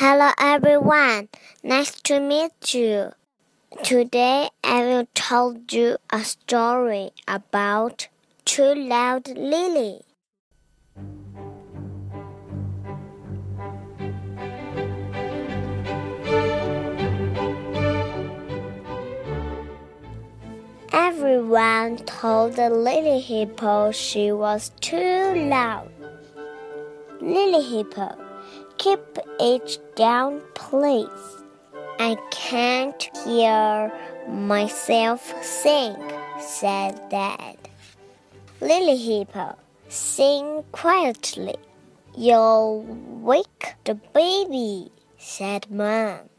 Hello everyone, nice to meet you. Today I will tell you a story about Too Loud Lily. Everyone told the Lily Hippo she was too loud. Lily Hippo, keep it down, please. I can't hear myself sing, said Dad. Lily Hippo, sing quietly. You'll wake the baby, said Mom.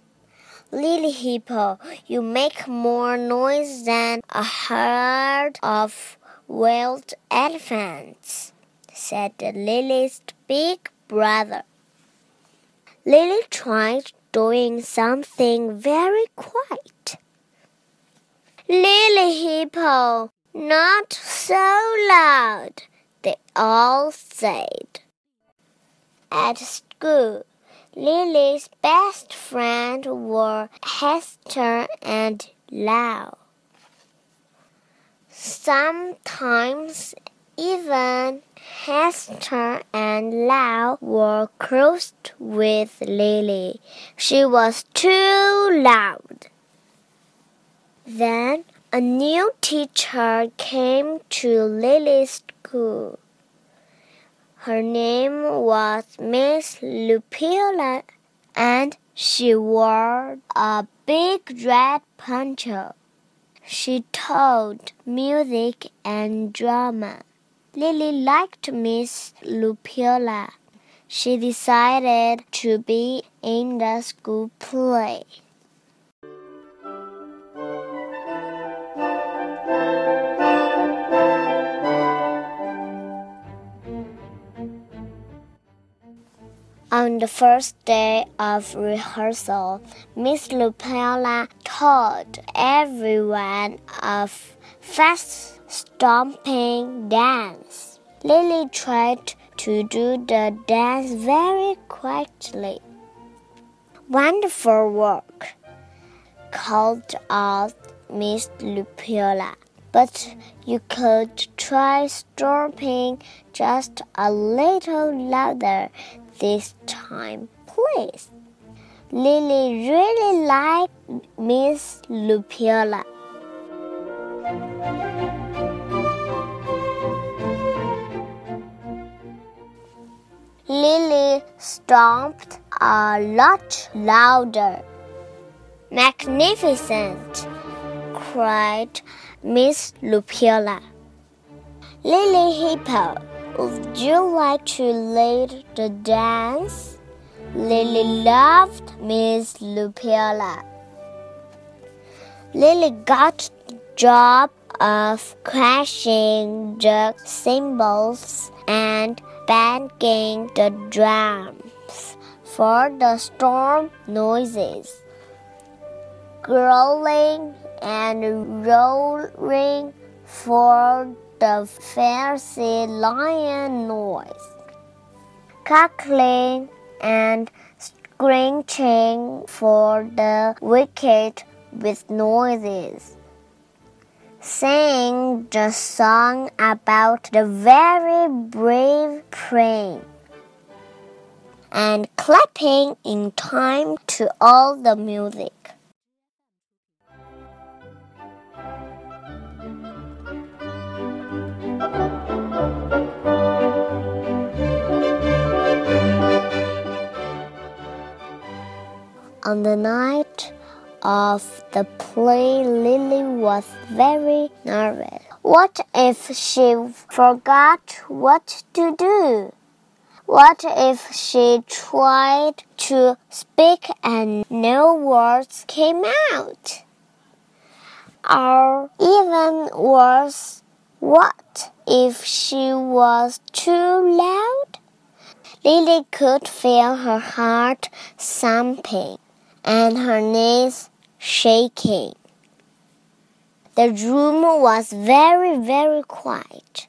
Lily Hippo, you make more noise than a herd of wild elephants, said Lily's big brother. Lily tried doing something very quiet. Lily Hippo, not so loud, they all said. At school, Lily's best friends were Hester and Lau. Sometimes even Hester and Lau were crossed with Lily. She was too loud. Then a new teacher came to Lily's school. Her name was Miss Loopiola, and she wore a big red poncho. She taught music and drama. Lily liked Miss Loopiola. She decided to be in the school play. On the first day of rehearsal, Miss Loopiola taught everyone a fast stomping dance. Lily tried to do the dance very quietly. Wonderful work, called out Miss Loopiola. But you could try stomping just a little louder this time, please. Lily really liked Miss Loopiola. Lily stomped a lot louder. Magnificent! cried Miss Loopiola. Lily Hippo, would you like to lead the dance? Lily loved Miss Loopiola. Lily got the job of crashing the cymbals and banging the drums for the storm noises, growling and roaring for the fierce lion noise, cackling and screeching for the wicked with noises. Sing the song about the very brave praying and clapping in time to all the music. On the night of the play, Lily was very nervous. What if she forgot what to do? What if she tried to speak and no words came out? Or even worse, what if she was too loud? Lily could feel her heart thumping and her knees shaking. The room was very, very quiet.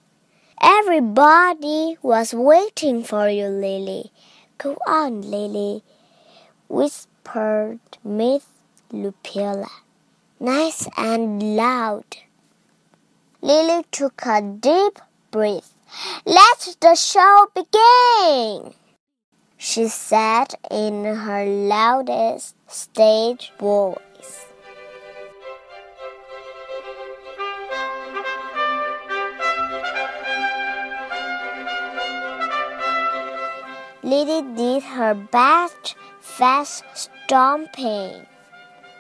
Everybody was waiting for you, Lily. Go on, Lily. whispered Miss Loopiola. Nice and loud. Lily took a deep breath. Let the show begin, she said in her loudest stage Boys. Lily did her best fast stomping,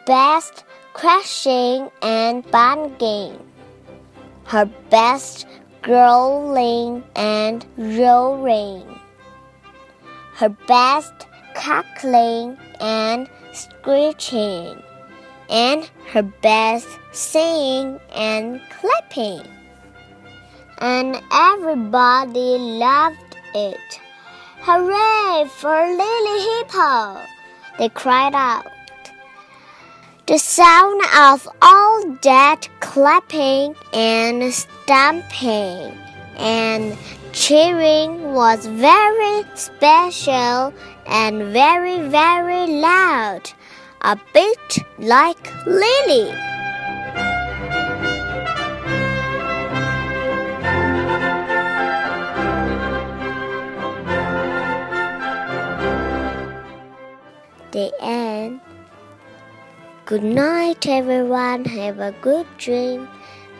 best crashing and banging, her best growling and roaring, her best cackling and screeching, and her best singing and clapping. And everybody loved it. Hooray for Lily Hippo! They cried out. The sound of all that clapping and stamping and cheering was very special and very, very loud, a bit like Lily. The end. Good night, everyone. Have a good dream.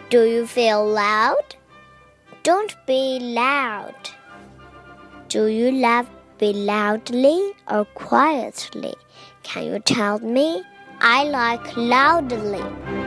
Do you feel loud? Don't be loud. Do you laugh be loudly or quietly? Can you tell me? I like loudly.